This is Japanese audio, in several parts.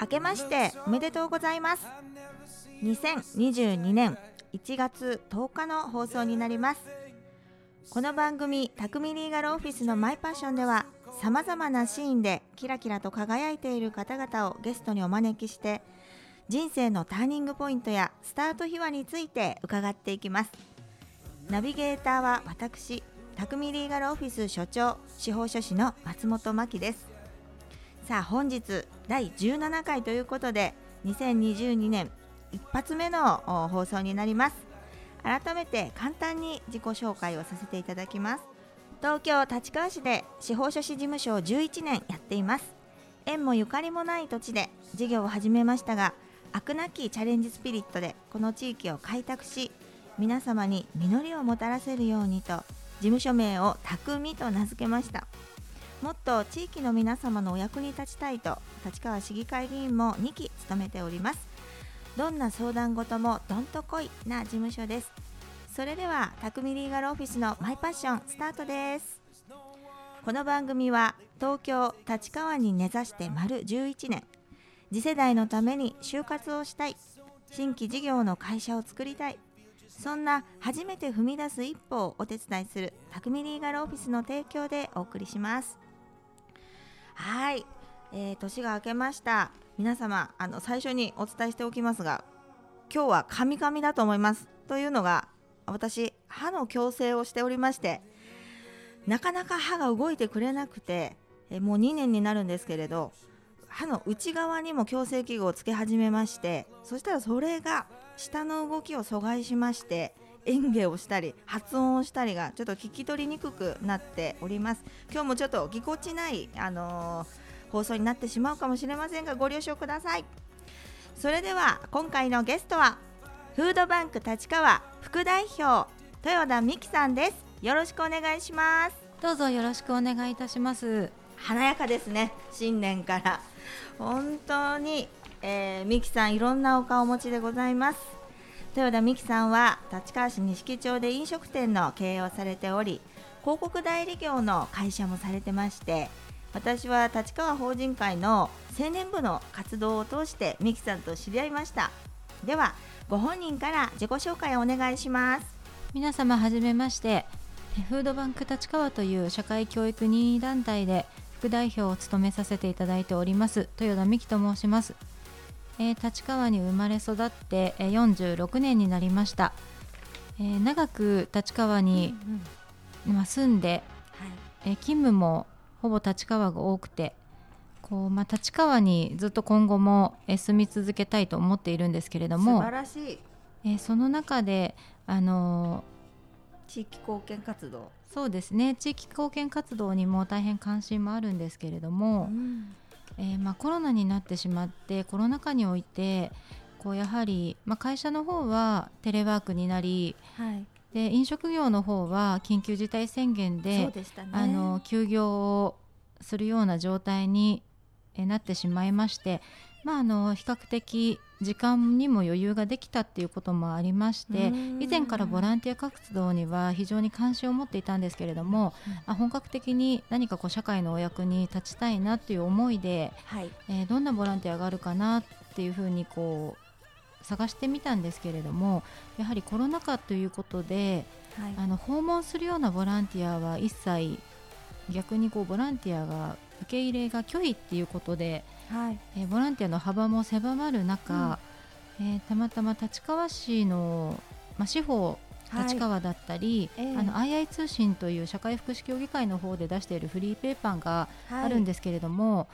明けましておめでとうございます。2022年1月10日の放送になります。この番組「匠リーガルオフィスのマイパッション」ではさまざまなシーンでキラキラと輝いている方々をゲストにお招きして人生のターニングポイントやスタート秘話について伺っていきます。ナビゲーターは私匠リーガルオフィス所長司法書士の松本真希です。さあ本日第17回ということで2022年一発目の放送になります。改めて簡単に自己紹介をさせていただきます。東京立川市で司法書士事務所を11年やっています。縁もゆかりもない土地で事業を始めましたが飽くなきチャレンジスピリットでこの地域を開拓し皆様に実りをもたらせるようにと事務所名を匠と名付けました。もっと地域の皆様のお役に立ちたいと立川市議会議員も2期務めております。どんな相談事もどんとこいな事務所です。それでは匠リーガルオフィスのマイパッションスタートです。この番組は東京立川に根ざして丸11年。次世代のために就活をしたい。新規事業の会社を作りたい。そんな初めて踏み出す一歩をお手伝いする匠リーガルオフィスの提供でお送りします。はい、えー、年が明けました。皆様あの最初にお伝えしておきますが今日はカミカミだと思います。というのが私歯の矯正をしておりましてなかなか歯が動いてくれなくてえもう2年になるんですけれど歯の内側にも矯正器具をつけ始めましてそしたらそれが下の動きを阻害しまして演芸をしたり発音をしたりがちょっと聞き取りにくくなっております。今日もちょっとぎこちない、あのー、放送になってしまうかもしれませんがご了承ください。それでは今回のゲストはフードバンク立川副代表豊田美希さんです。よろしくお願いします。どうぞよろしくお願いいたします。華やかですね。新年から。本当に、えー、美希さんいろんなお顔をお持ちでございます豊田美希さんは立川市西木町で飲食店の経営をされており広告代理業の会社もされてまして私は立川法人会の青年部の活動を通して美希さんと知り合いました。ではご本人から自己紹介をお願いします。皆様はじめましてフードバンク立川という社会教育任意団体で副代表を務めさせていただいております豊田美希と申します。えー、立川に生まれ育って、えー、46年になりました、えー、長く立川に、うんうん、住んで、はい。えー、勤務もほぼ立川が多くてこう、まあ、立川にずっと今後も、えー、住み続けたいと思っているんですけれども素晴らしい、えー、その中で、あのー、地域貢献活動。そうですね。地域貢献活動にも大変関心もあるんですけれども、うんえー、まあ、コロナになってしまってコロナ禍においてこうやはり、まあ、会社の方はテレワークになり、はい、で飲食業の方は緊急事態宣言で、ね、あの休業をするような状態になってしまいましてまあ、あの比較的時間にも余裕ができたっていうこともありまして以前からボランティア活動には非常に関心を持っていたんですけれども、うん、本格的に何かこう社会のお役に立ちたいなっていう思いで、はい、えー、どんなボランティアがあるかなっていうふうにこう探してみたんですけれどもやはりコロナ禍ということで、はい、あの訪問するようなボランティアは一切逆にこうボランティアが受け入れが拒否っていうことで。はい。えー、ボランティアの幅も狭まる中、うん、えー、たまたま立川市の、まあ、司法立川だったり、はいえ。ー、あの II 通信という社会福祉協議会の方で出しているフリーペーパーがあるんですけれども、は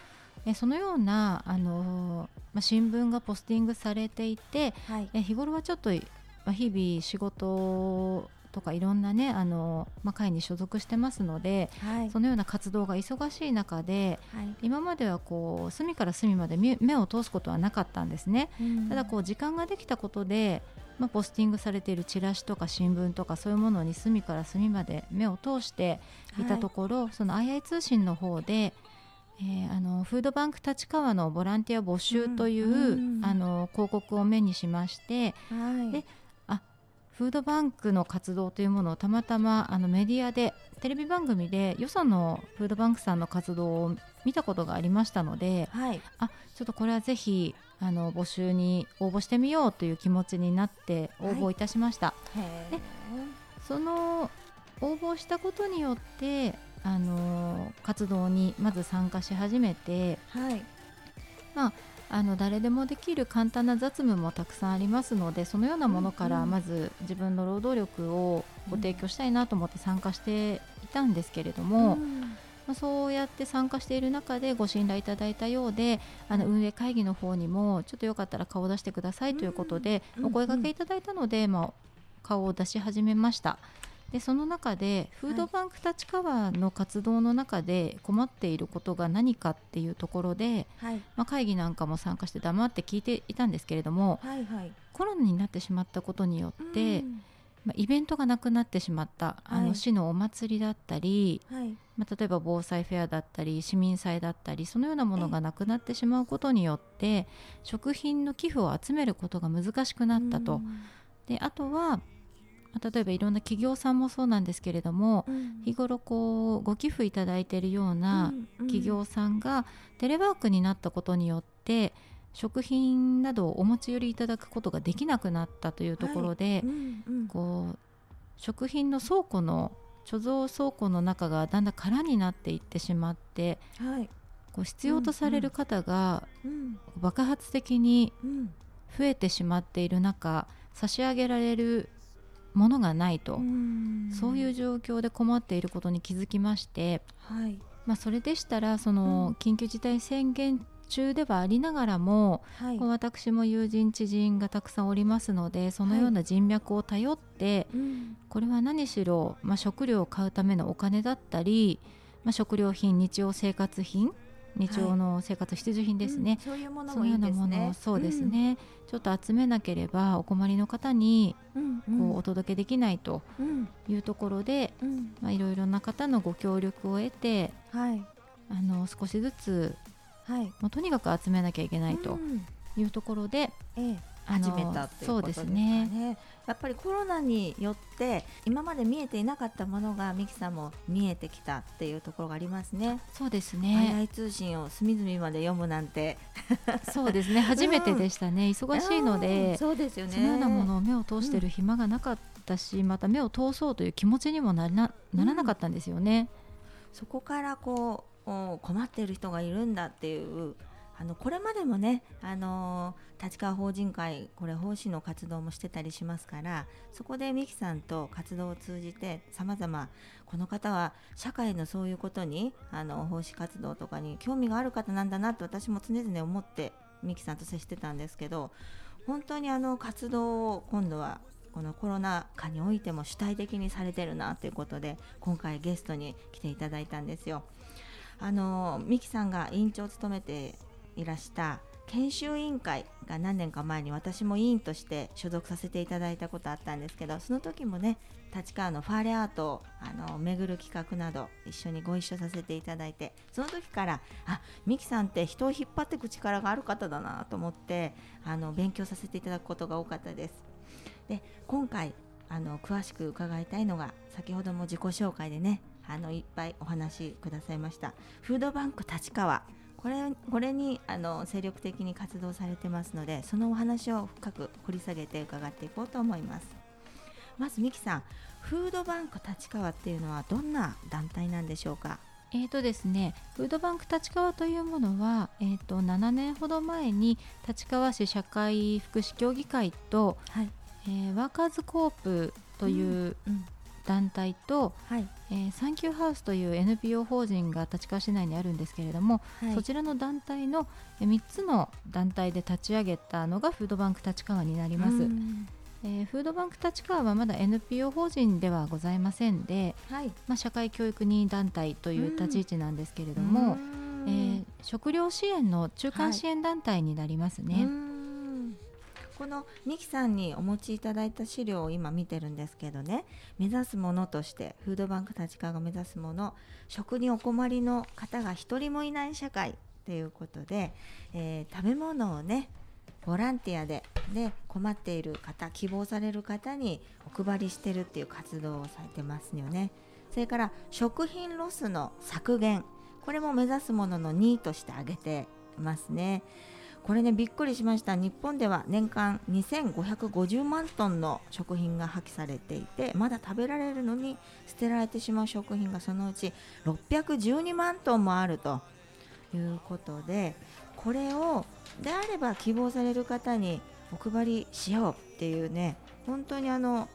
い、えそのような、あのまあ、新聞がポスティングされていて、はい、え日頃はちょっと、まあ、日々仕事とかいろんなねあの、まあ、会に所属してますので、はい、そのような活動が忙しい中で、はい、今まではこう隅から隅まで目を通すことはなかったんですね。うん、ただこう時間ができたことでまあ、ポスティングされているチラシとか新聞とかそういうものに隅から隅まで目を通してい。たところ、はい、その II 通信の方で、えー、あのフードバンク立川のボランティア募集という、うんうん、あの広告を目にしまして、はい、でフードバンクの活動というものをたまたまあのメディアでテレビ番組でよそのフードバンクさんの活動を見たことがありましたので、はい、あちょっとこれはぜひあの募集に応募してみようという気持ちになって応募いたしました。はい、でその応募したことによってあの活動にまず参加し始めて、はい、まああの誰でもできる簡単な雑務もたくさんありますのでそのようなものからまず自分の労働力をご提供したいなと思って参加していたんですけれども、まあ、そうやって参加している中でご信頼いただいたようであの運営会議の方にもちょっとよかったら顔を出してくださいということでお声がけいただいたので、まあ、顔を出し始めました。でその中でフードバンク立川の活動の中で困っていることが何かっていうところで、はい、まあ、会議なんかも参加して黙って聞いていたんですけれども、はいはい、コロナになってしまったことによって、まあ、イベントがなくなってしまった、あの市のお祭りだったり、まあ、例えば防災フェアだったり市民祭だったりそのようなものがなくなってしまうことによって食品の寄付を集めることが難しくなったと。であとはまあ、例えばいろんな企業さんもそうなんですけれども、うん、日頃こうご寄付いただいているような企業さんがテレワークになったことによって食品などをお持ち寄りいただくことができなくなったというところで、はい。うんうん、こう食品の倉庫の貯蔵倉庫の中がだんだん空になっていってしまって、はい、こう必要とされる方が爆発的に増えてしまっている中差し上げられるものがないと。そういう状況で困っていることに気づきまして、はい。まあ、それでしたらその緊急事態宣言中ではありながらも、はい、私も友人知人がたくさんおりますのでそのような人脈を頼って、はいこれは何しろ、まあ、食料を買うためのお金だったり、まあ、食料品日用生活品日常の生活必需品ですね、はい。うん、そういうものもいいですね。そうですね、うん、ちょっと集めなければお困りの方にこうお届けできないというところで、まあ、いろいろな方のご協力を得て、はい、あの少しずつ、はい、もうとにかく集めなきゃいけないというところで、ええ始めたっていうことですかね、ね、やっぱりコロナによって今まで見えていなかったものがミキさんも見えてきたっていうところがありますね。そうですね。早い通信を隅々まで読むなんて。そうですね。初めてでしたね、うん、忙しいのでそうですよね。そのようなものを目を通してる暇がなかったし、うん、また目を通そうという気持ちにもならならなかったんですよね、うん、そこからこう困っている人がいるんだっていうあのこれまでもね、あの、立川法人会これ奉仕の活動もしてたりしますからそこで美樹さんと活動を通じてさまざまこの方は社会のそういうことにあの奉仕活動とかに興味がある方なんだなと私も常々思って美樹さんと接してたんですけど本当にあの活動を今度はこのコロナ禍においても主体的にされてるなということで今回ゲストに来ていただいたんですよ。あの美樹さんが委員長を務めていらした研修委員会が何年か前に私も委員として所属させていただいたことあったんですけどその時もね立川のファーレアートをあの巡る企画など一緒にご一緒させていただいてその時からあミキさんって人を引っ張っていく力がある方だなと思ってあの勉強させていただくことが多かったです。で今回あの詳しく伺いたいのが先ほども自己紹介でねあのいっぱいお話しくださいましたフードバンク立川これこれにあの精力的に活動されてますのでそのお話を深く掘り下げて伺っていこうと思います。まず美樹さんフードバンク立川っていうのはどんな団体なんでしょうか？えーとですね、フードバンク立川というものは、えーと、7年ほど前に立川市社会福祉協議会と、はい、えー、ワーカーズコープという、うんうん、団体と、はい、えー、サンキューハウスという NPO 法人が立川市内にあるんですけれども、はい、そちらの団体の3つの団体で立ち上げたのがフードバンク立川になります。えー、フードバンク立川はまだ NPO 法人ではございませんで、はい、まあ、社会教育任意団体という立ち位置なんですけれども、えー、食料支援の中間支援団体になりますね。このミキさんにお持ちいただいた資料を今見てるんですけどね。目指すものとしてフードバンク立川が目指すもの食にお困りの方が一人もいない社会ということで、えー、食べ物をねボランティアでで困っている方希望される方にお配りしてるっていう活動をされてますよね。それから食品ロスの削減。これも目指すものの2位として挙げてますね。これねびっくりしました。日本では年間2550万トンの食品が破棄されていてまだ食べられるのに捨てられてしまう食品がそのうち612万トンもあるということでこれをであれば希望される方にお配りしようっていうね本当にあの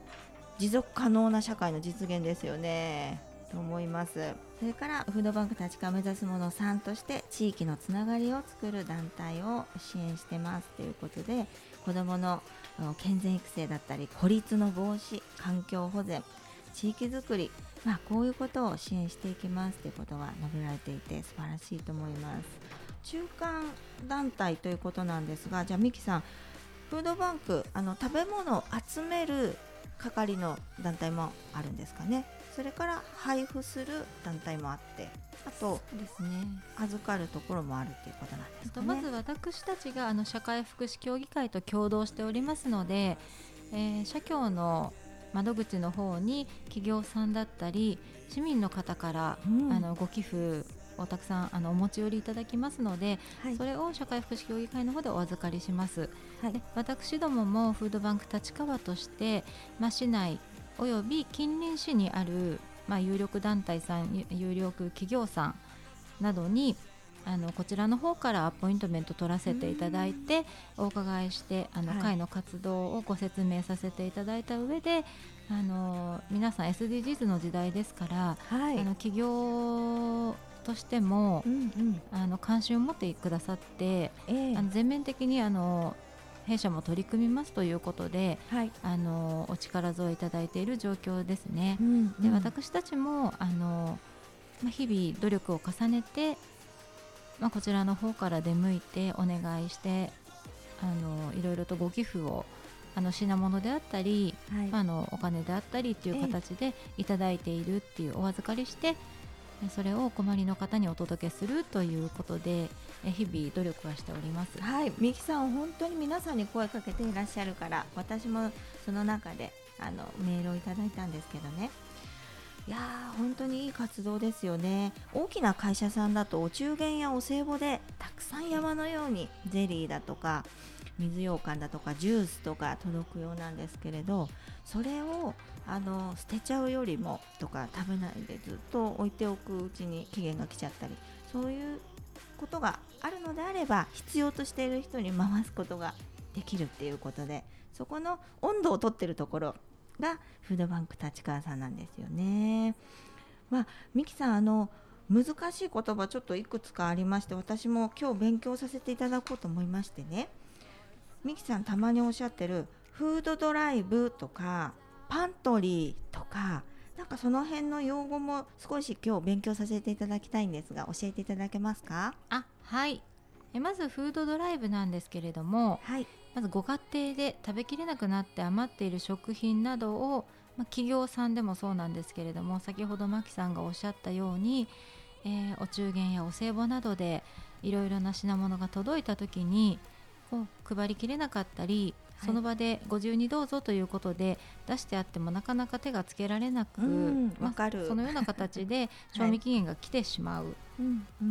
持続可能な社会の実現ですよね。と思います。それからフードバンク立川目指すもの3として地域のつながりを作る団体を支援してますということで子どもの健全育成だったり孤立の防止環境保全地域づくり、まあ、こういうことを支援していきますということが述べられていて素晴らしいと思います。中間団体ということなんですがじゃあミキさんフードバンクあの食べ物を集める係の団体もあるんですかね？それから配布する団体もあってあとですね。預かるところもあるっていうことなんですか、ね、まず私たちがあの社会福祉協議会と共同しておりますので、えー、社協の窓口の方に企業さんだったり市民の方から、うん、あのご寄付をたくさんあのお持ち寄りいただきますので、はい、それを社会福祉協議会の方でお預かりします、はい、で私どももフードバンク立川として、まあ、市内および近隣市にある、まあ、有力団体さん有力企業さんなどにあのこちらの方からアポイントメント取らせていただいてお伺いしてあの、会の活動をご説明させていただいた上であの皆さん SDGs の時代ですから、はい、あの企業としても、うんうん、あの関心を持ってくださって、えー、あの全面的にあの弊社も取り組みますということで、はい、あのお力添えいただいている状況ですね。うんうん、で私たちもあの、まあ、日々努力を重ねて、まあ、こちらの方から出向いてお願いしてあのいろいろとご寄付をあの品物であったり、はい、あのお金であったりっていう形でいただいているっていうお預かりしてそれをお困りの方にお届けするということで日々努力はしております。はい。みきさん本当に皆さんに声かけていらっしゃるから私もその中であのメールをいただいたんですけどね。いやー本当にいい活動ですよね。大きな会社さんだとお中元やお歳暮でたくさん山のようにゼリーだとか水羊羹だとかジュースとか届くようなんですけれどそれをあの捨てちゃうよりもとか食べないでずっと置いておくうちに期限が来ちゃったりそういうことがあるのであれば必要としている人に回すことができるっていうことでそこの温度をとってるところがフードバンク立川さんなんですよね。まあ、ミキさんあの難しい言葉ちょっといくつかありまして私も今日勉強させていただこうと思いましてねミキさんたまにおっしゃってるフードドライブとかパントリーとかなんかその辺の用語も少し今日勉強させていただきたいんですが教えていただけますか？あはい。えまずフードドライブなんですけれども、はい、まずご家庭で食べきれなくなって余っている食品などを、まあ、企業さんでもそうなんですけれども先ほどマキさんがおっしゃったように、えー、お中元やお歳暮などでいろいろな品物が届いた時にこう配りきれなかったりその場でご自由にどうぞということで出してあってもなかなか手がつけられなく、まあ、そのような形で 賞味期限が来てしまう、は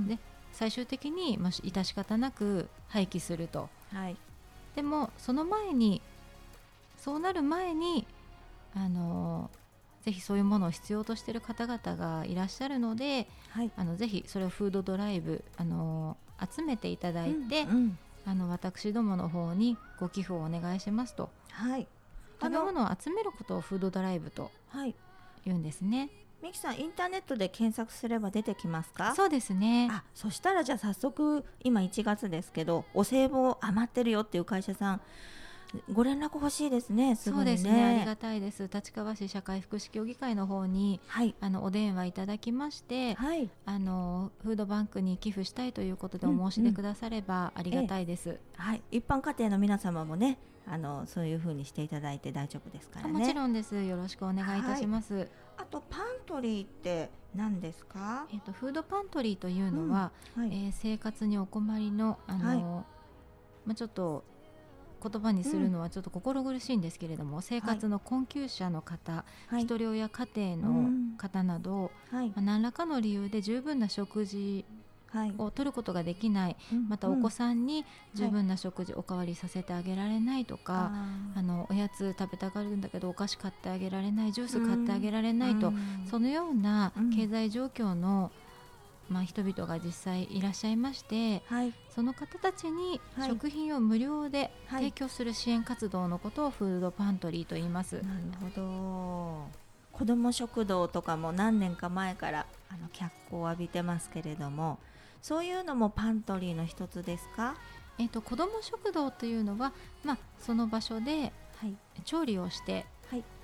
い、で最終的に、まあ、致し方なく廃棄すると、はい、でもその前にそうなる前にあのぜひそういうものを必要としている方々がいらっしゃるので、はい、あのぜひそれをフードドライブあの集めていただいて、うんうんあの私どもの方にご寄付をお願いしますと、はい、食べ物を集めることをフードドライブと言うんですね。ミキさんインターネットで検索すれば出てきますか？そうですね。あそしたらじゃあ早速今1月ですけどお歳暮余ってるよっていう会社さんご連絡欲しいですね。すねそうですね。ありがたいです。立川市社会福祉協議会の方に、はい、あのお電話いただきまして、はい、あのフードバンクに寄付したいということでお申し出くださればありがたいです。うんうん、はい。一般家庭の皆様もね、あのそういうふうにしていただいて大丈夫ですからね。もちろんです。よろしくお願いいたします。はい、あとパントリーって何ですか？えっ、とフードパントリーというのは、うんはい、えー、生活にお困りのあの、まあちょっと言葉にするのはちょっと心苦しいんですけれども、生活の困窮者の方、はい、一人親家庭の方など、はい、まあ、何らかの理由で十分な食事を取ることができない、はい、またお子さんに十分な食事、おかわりさせてあげられないとか、あのおやつ食べたがるんだけどお菓子買ってあげられないジュース買ってあげられないと、そのような経済状況の、まあ、人々が実際いらっしゃいまして、はい、その方たちに食品を無料で提供する支援活動のことをフードパントリーと言います。なるほど。子ども食堂とかも何年か前からあの脚光を浴びてますけれどもそういうのもパントリーの一つですか？えーと、子ども食堂というのは、まあ、その場所で調理をして、はい、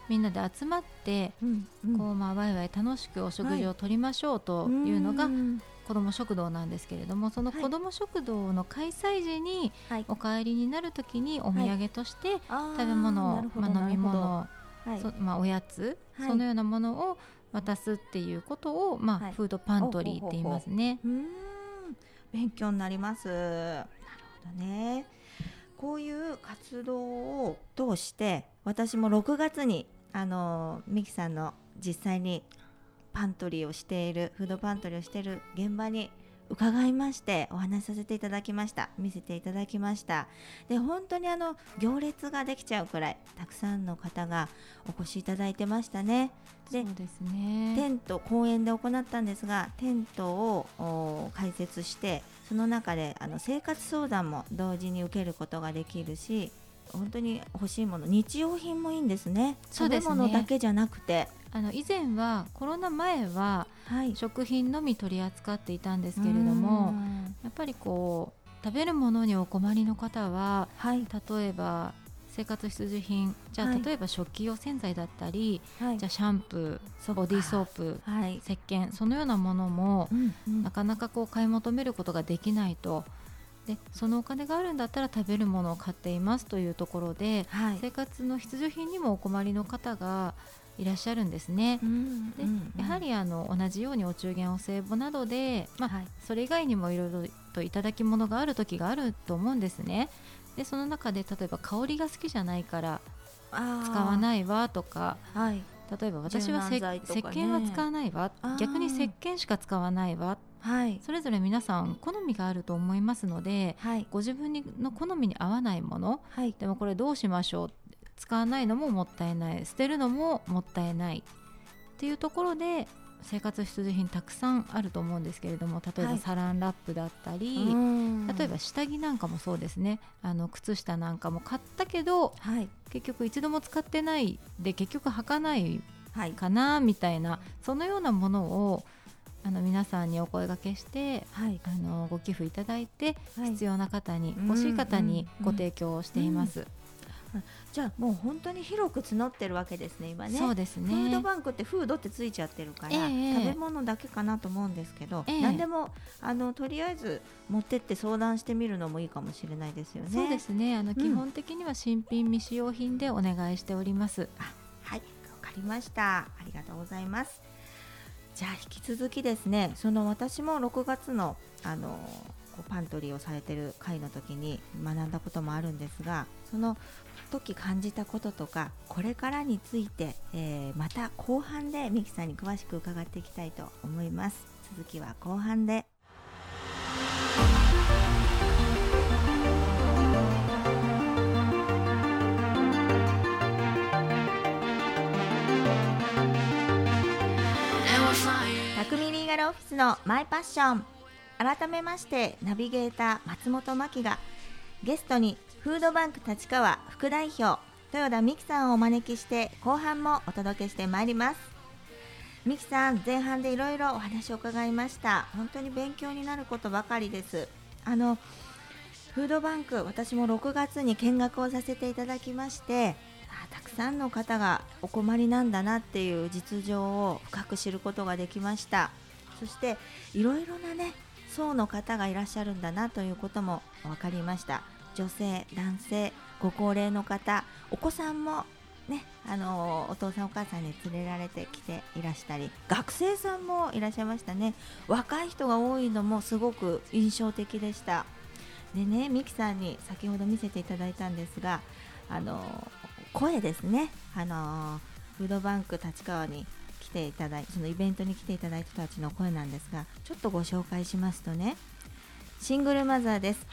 みんなで集まって、うんうん、こうまあ、わいわい楽しくお食事をとりましょうというのが、はい、子ども食堂なんですけれどもその子ども食堂の開催時に、はい、お帰りになる時にお土産として食べ物、まあ、飲み物、そまあ、おやつ、そのようなものを渡すっていうことを、まあフードパントリーって言いますね。勉強になります。なるほどね。こういう活動を通して私も6月にあのミキさんの実際にパントリーをしているフードパントリーをしている現場に伺いましてお話しさせていただきました。見せていただきました。で本当にあの行列ができちゃうくらいたくさんの方がお越しいただいてましたね。でそうですね。テント公園で行ったんですがテントを開設してその中であの生活相談も同時に受けることができるし本当に欲しいもの日用品もいいんですね。食べ物だけじゃなくて。あの以前はコロナ前は食品のみ取り扱っていたんですけれども、やっぱりこう食べるものにお困りの方は、はい、例えば生活必需品じゃあ、はい、例えば食器用洗剤だったり、はい、じゃあシャンプーボディーソープ、はい、石鹸そのようなものも、うんうん、なかなかこう買い求めることができないと。でそのお金があるんだったら食べるものを買っていますというところで、生活の必需品にもお困りの方がいらっしゃるんですね。うん、で、やはりあの同じようにお中元お歳暮などで、まあ、はい、それ以外にもいろいろといただき物がある時があると思うんですね。でその中で例えば香りが好きじゃないから使わないわとか、はい、例えば私は、ね、石鹸は使わないわ。逆に石鹸しか使わないわ、はい、それぞれ皆さん好みがあると思いますので、はい、ご自分の好みに合わないもの、はい、でもこれどうしましょう使わないのももったいない捨てるのももったいないっていうところで生活必需品たくさんあると思うんですけれども例えばサランラップだったり、はい、例えば下着なんかもそうですね。あの靴下なんかも買ったけど、はい、結局一度も使ってないで結局履かない。かな、みたいなそのようなものをあの皆さんにお声がけして、はい、あのご寄付いただいて、必要な方に欲しい方にご提供しています。じゃあもう本当に広く募ってるわけですね今ね。そうですね。フードバンクってフードってついちゃってるから、えー、食べ物だけかなと思うんですけど、えー、何でもあのとりあえず持ってって相談してみるのもいいかもしれないですよね。そうですね。あの、基本的には新品未使用品でお願いしております。あはい。わかりました。ありがとうございますじゃあ引き続きですねその私も6月のあのパントリーをされてる会の時に学んだこともあるんですがその時感じたこととかこれからについて、えー、また後半でミキさんに詳しく伺っていきたいと思います。続きは後半で。匠リーガルオフィスのマイパッション改めましてナビゲーター松本真希がゲストにフードバンク立川副代表豊田美希さんをお招きして後半もお届けしてまいります美希さん前半でいろいろお話を伺いました本当に勉強になることばかりですあのフードバンク私も6月に見学をさせていただきましてたくさんの方がお困りなんだなっていう実情を深く知ることができました。そしていろいろなね層の方がいらっしゃるんだなということも分かりました。女性男性ご高齢の方お子さんもね、あのお父さんお母さんに連れられてきていらしたり学生さんもいらっしゃいましたね。若い人が多いのもすごく印象的でした。でねミキさんに先ほど見せていただいたんですがあの声ですね。あのフードバンク立川に来ていただいそのイベントに来ていただいた人たちの声なんですがちょっとご紹介しますとね。シングルマザーです。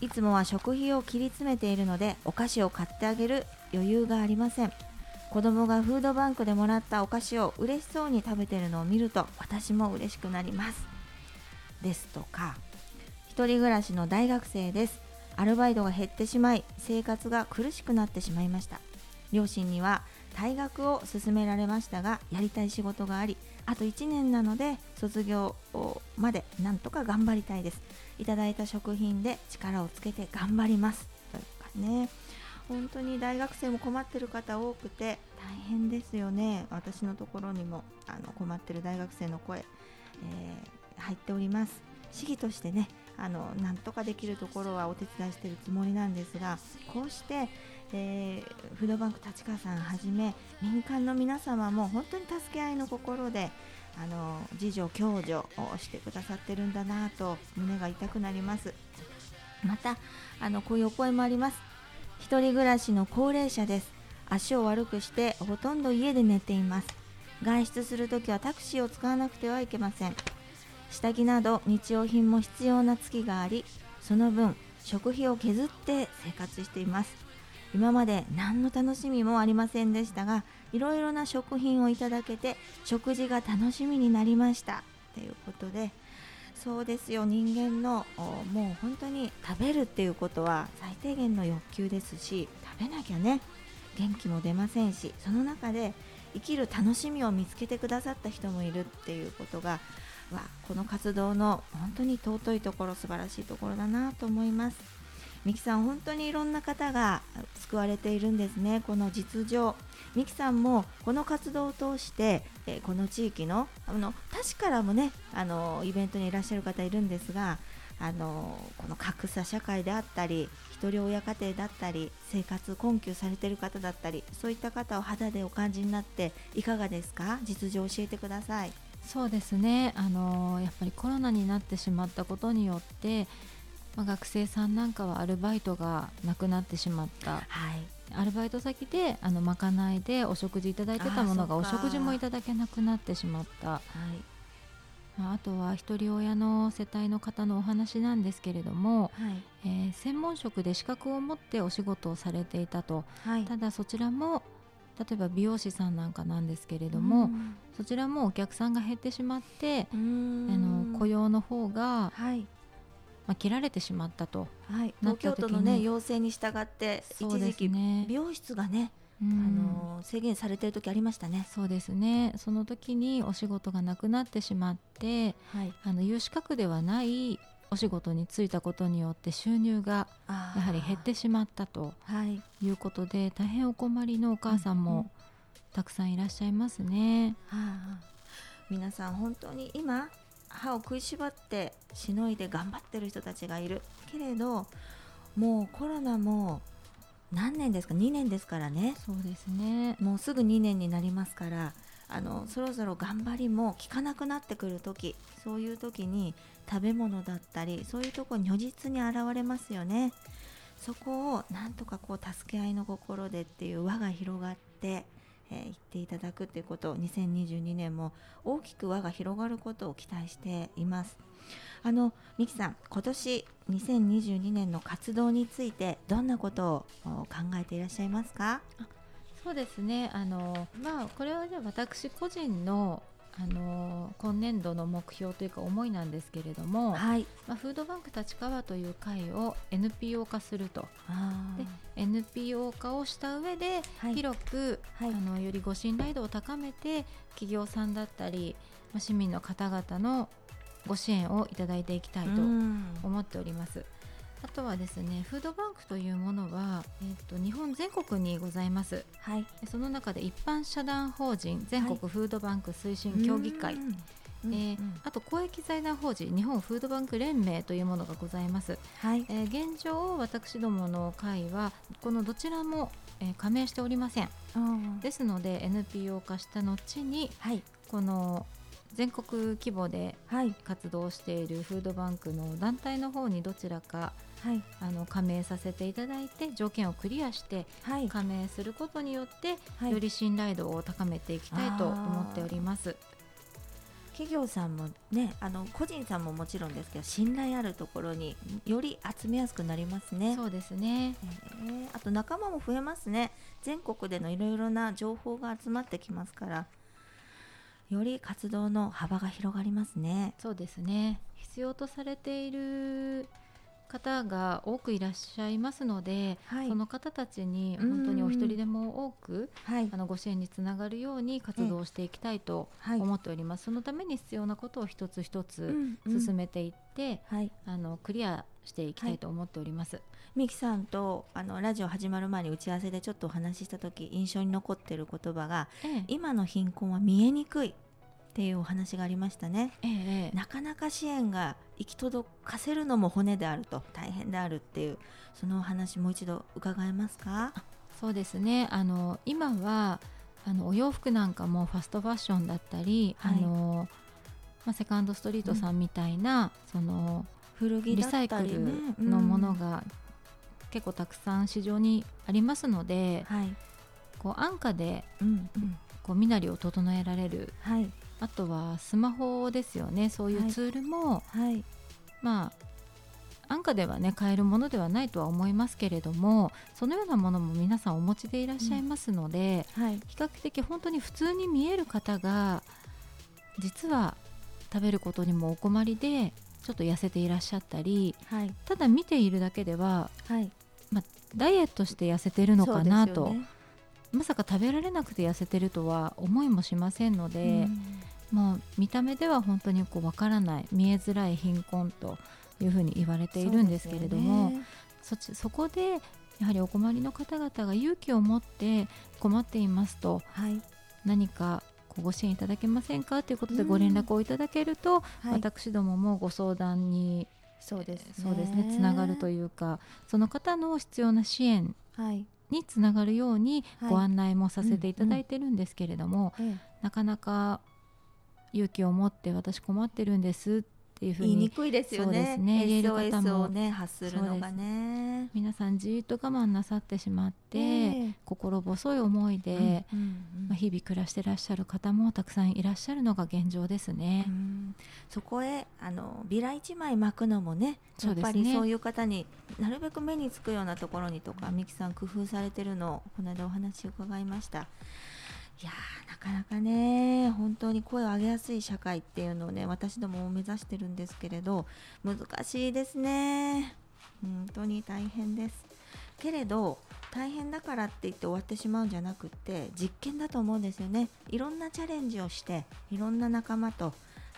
いつもは食費を切り詰めているのでお菓子を買ってあげる余裕がありません。子供がフードバンクでもらったお菓子を嬉しそうに食べてるのを見ると私も嬉しくなります。ですとか一人暮らしの大学生です。アルバイトが減ってしまい生活が苦しくなってしまいました。両親には退学を勧められましたがやりたい仕事がありあと1年なので卒業までなんとか頑張りたいです。いただいた食品で力をつけて頑張ります。というかね。本当に大学生も困ってる方多くて大変ですよね。私のところにもあの困ってる大学生の声、えー、入っております。市議としてねあのなんとかできるところはお手伝いしてるつもりなんですがこうして、えー、フードバンク立川さんはじめ民間の皆様も本当に助け合いの心であの自助共助をしてくださってるんだなと胸が痛くなります。またあのこういうお声もあります。一人暮らしの高齢者です。足を悪くしてほとんど家で寝ています。外出するときはタクシーを使わなくてはいけません。下着など日用品も必要な月がありその分食費を削って生活しています。今まで何の楽しみもありませんでしたがいろいろな食品をいただけて食事が楽しみになりました。ということでそうですよ。人間のもう本当に食べるっていうことは最低限の欲求ですし食べなきゃね元気も出ませんしその中で生きる楽しみを見つけてくださった人もいるっていうことがはこの活動の本当に尊いところ素晴らしいところだなと思います。ミキさん本当にいろんな方が救われているんですね。この実情。ミキさんもこの活動を通して、えこの地域のあの他市からもねあのイベントにいらっしゃる方いるんですがあのこの格差社会であったり一人親家庭だったり生活困窮されている方だったりそういった方を肌でお感じになっていかがですか？実情を教えてください。そうですね。あのやっぱりコロナになってしまったことによって、まあ、学生さんなんかはアルバイトがなくなってしまった、はい、アルバイト先であのまかないでお食事いただいてたものがお食事もいただけなくなってしまった。はい。まあ、あとは一人親の世帯の方のお話なんですけれども、はい、えー、専門職で資格を持ってお仕事をされていたと、はい、ただそちらも例えば美容師さんなんかなんですけれども、うん、そちらもお客さんが減ってしまって、あの雇用の方が、はい、まあ、切られてしまったと、はい、東京都の、ね、要請に従って一時期、美容室がねあの制限されてる時ありましたね。そうですね。その時にお仕事がなくなってしまって、はい、あの有資格ではないお仕事に就いたことによって収入がやはり減ってしまったとい。うことで、はい、大変お困りのお母さんもたくさんいらっしゃいますね。はあ、皆さん本当に今歯を食いしばってしのいで頑張ってる人たちがいるけれどもうコロナも何年ですか？2年ですからね。そうですね。もうすぐ2年になりますからあのそろそろ頑張りも効かなくなってくる時そういう時に食べ物だったりそういうとこ如実に現れますよね。そこをなんとかこう助け合いの心でっていう輪が広がって、えー、言っていただくということを2022年も大きく輪が広がることを期待しています。あのミキさん今年2022年の活動についてどんなことを考えていらっしゃいますか？そうですね。あのまあこれはじゃあ私個人のあの今年度の目標というか思いなんですけれども、はい、まあ、フードバンク立川という会を NPO 化すると。で NPO 化をした上で、はい、広く、はい、あのよりご信頼度を高めて企業さんだったり、まあ、市民の方々のご支援をいただいていきたいと思っております。あとはですねフードバンクというものは、えーと、日本全国にございます、はい、その中で一般社団法人全国フードバンク推進協議会、はい、えーうんうん、あと公益財団法人日本フードバンク連盟というものがございます、はい、えー、現状私どもの会はこのどちらも、えー、加盟しておりません。ですので NPO 化した後に、はい、この全国規模で活動しているフードバンクの団体の方にどちらかはい、あの加盟させていただいて条件をクリアして加盟することによって、より信頼度を高めていきたいと思っております。企業さんもねあの個人さんももちろんですけど信頼あるところにより集めやすくなりますね。そうですね、えー、あと仲間も増えますね。全国でのいろいろな情報が集まってきますからより活動の幅が広がりますね。そうですね。必要とされている方が多くいらっしゃいますので、はい、その方たちに本当にお一人でも多く、はい、あのご支援につながるように活動していきたいと思っております、そのために必要なことを一つ一つ進めていって、うんうん、あのクリアしていきたいと思っております。ミキさんとあのラジオ始まる前に打ち合わせでちょっとお話しした時印象に残っている言葉が、ええ、今の貧困は見えにくいっていうお話がありましたね、ええ、なかなか支援が行き届かせるのも骨であると大変であるっていうそのお話もう一度伺えますか？そうですね。あの今はあのお洋服なんかもファストファッションだったり、はい、あのまあ、セカンドストリートさんみたいな、うん、その古着リサイクルのものが結構たくさん市場にありますので、はい、こう安価で、うんうん、こう身なりを整えられる、はい、あとはスマホですよね。そういうツールも、はい、まあ安価ではね買えるものではないとは思いますけれどもそのようなものも皆さんお持ちでいらっしゃいますので、うんはい、比較的本当に普通に見える方が実は食べることにもお困りでちょっと痩せていらっしゃったり、はい、ただ見ているだけでは、はい。まあ、ダイエットして痩せてるのかなと、ね、まさか食べられなくて痩せてるとは思いもしませんので、うん、もう見た目では本当にこう分からない見えづらい貧困というふうに言われているんですけれどもそ、ね、そこでやはりお困りの方々が勇気を持って困っていますと、はい、何かご支援いただけませんかということでご連絡をいただけると、はい、私どももご相談にそうですね。そうですねつながるというかその方の必要な支援につながるようにご案内もさせていただいてるんですけれども、なかなか勇気を持って私困ってるんですっていうふうに言いにくいですよね。そうですね。言える方もね発するのがね。皆さんじっと我慢なさってしまって、えー、心細い思いで、うんうんうん、まあ日々暮らしてらっしゃる方もたくさんいらっしゃるのが現状ですね。そこへあのビラ一枚巻くのもね、やっぱりそういう方になるべく目につくようなところにとか、美樹さん工夫されてるのをこの間お話伺いました。いやなかなかね本当に声を上げやすい社会っていうのをね私ども目指してるんですけれど難しいですね。本当に大変です。けれど大変だからって言って終わってしまうんじゃなくって実験だと思うんですよね。いろんなチャレンジをしていろんな仲間と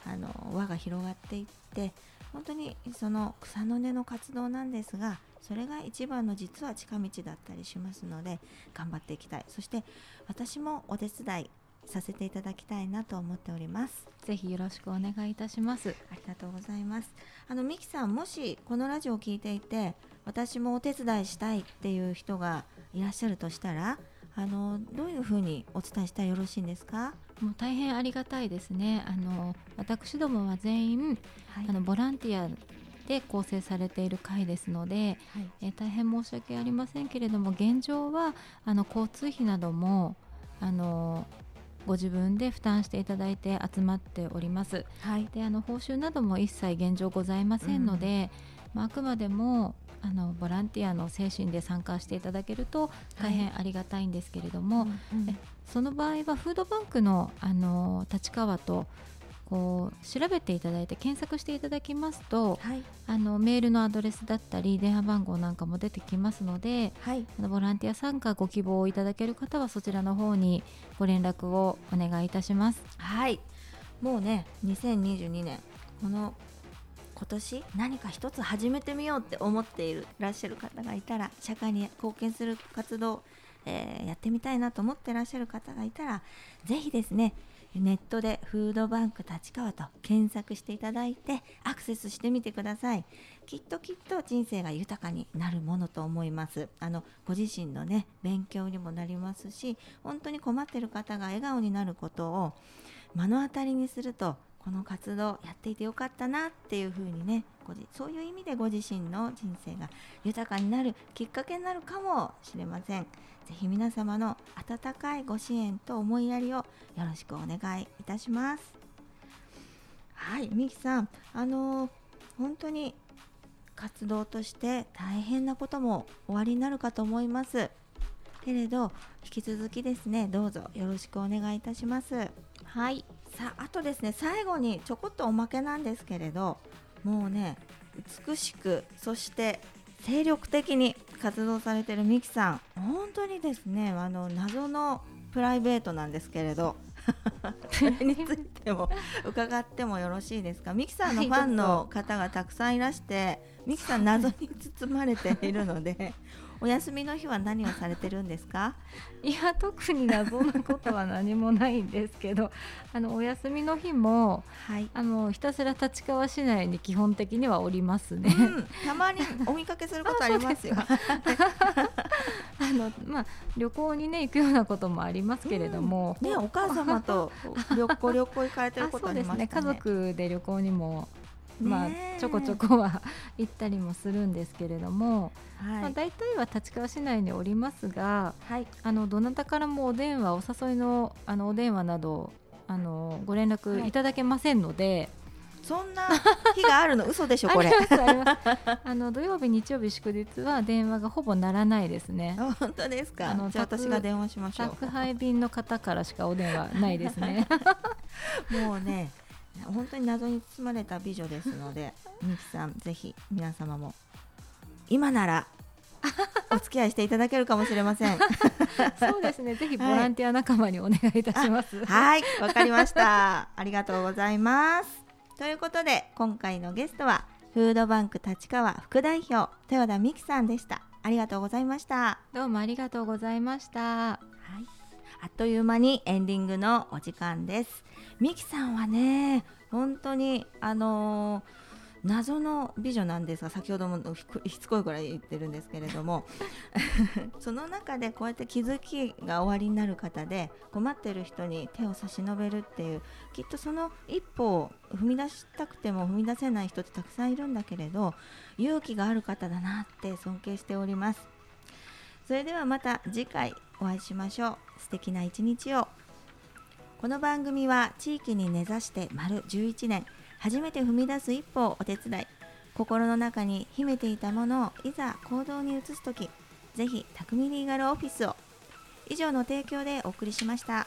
あの輪が広がっていって本当にその草の根の活動なんですがそれが一番の実は近道だったりしますので頑張っていきたい。そして私もお手伝いさせていただきたいなと思っております。ぜひよろしくお願いいたします。ありがとうございます。あのミキさんもしこのラジオを聞いていて私もお手伝いしたいっていう人がいらっしゃるとしたらあのどういうふうにお伝えしたらよろしいんですか？もう大変ありがたいですね。あの私どもは全員、はい、あのボランティアで構成されている会ですので、はい、えー、大変申し訳ありませんけれども現状はあの交通費などもあのご自分で負担していただいて集まっております、はい、であの報酬なども一切現状ございませんので、うん、まあ、あくまでもあのボランティアの精神で参加していただけると大変ありがたいんですけれども、はいうんうん、その場合はフードバンクのあの立川とこう調べていただいて検索していただきますと、はい、あのメールのアドレスだったり電話番号なんかも出てきますので、はい、あのボランティア参加ご希望をいただける方はそちらの方にご連絡をお願いいたします。はい。もうね2022年。この今年何か一つ始めてみようって思っていらっしゃる方がいたら社会に貢献する活動、えー、やってみたいなと思ってらっしゃる方がいたらぜひですねネットでフードバンク立川と検索していただいてアクセスしてみてください。きっときっと人生が豊かになるものと思います。あのご自身のね勉強にもなりますし本当に困ってる方が笑顔になることを目の当たりにするとこの活動やっていてよかったなっていうふうにねごじそういう意味でご自身の人生が豊かになるきっかけになるかもしれません。ぜひ皆様の温かいご支援と思いやりをよろしくお願いいたします。はい、みきさん、あのー、本当に活動として大変なこともおありになるかと思います。けれど引き続きですねどうぞよろしくお願いいたしますはいさああとですね最後にちょこっとおまけなんですけれどもうね美しくそして精力的に活動されてるミキさん本当にですねあの謎のプライベートなんですけれどそれについても伺ってもよろしいですか？ミキさんのファンの方がたくさんいらしてミキさん謎に包まれているのでお休みの日は何をされてるんですか？いや特に謎なことは何もないんですけど あのお休みの日も、はい、あのひたすら立川市内に基本的にはおりますね、うん、たまにお見かけすることありますよ。あのまあ旅行にね行くようなこともありますけれども、うん、ねお母様と旅行旅行行かれてることありますね、ね、家族で旅行にもまあ、ちょこちょこは行ったりもするんですけれども、はい、まあ、大体は立川市内におりますが、はい、あのどなたからもお電話お誘いのあのお電話などあのご連絡い。ただけませんので。はいそんな日があるの？嘘でしょこれ。あの土曜日日曜日祝日は電話がほぼならないですね。本当ですか？あの私が電話しましょう。宅配便の方からしかお電話ないですね。もうね本当に謎に包まれた美女ですので みきさんぜひ皆様も今なら お付き合いしていただけるかもしれません。そうですね。ぜひボランティア仲間にお願いいたします。はい。わ、かりました。ありがとうございます。ということで今回のゲストはフードバンク立川副代表豊田美希さんでした。ありがとうございました。どうもありがとうございました。はいあっという間にエンディングのお時間です。ミキさんはね本当にあのー、謎の美女なんですが先ほどもしつこいぐらい言ってるんですけれども。その中でこうやって気づきが終わりになる方で困ってる人に手を差し伸べるっていうきっとその一歩を踏み出したくても踏み出せない人ってたくさんいるんだけれど勇気がある方だなって尊敬しております。それではまた次回。お会いしましょう。素敵な一日を。この番組は地域に根ざして丸11年初めて踏み出す一歩をお手伝い心の中に秘めていたものをいざ行動に移す時ぜひ匠リーガルオフィスを。以上の提供でお送りしました。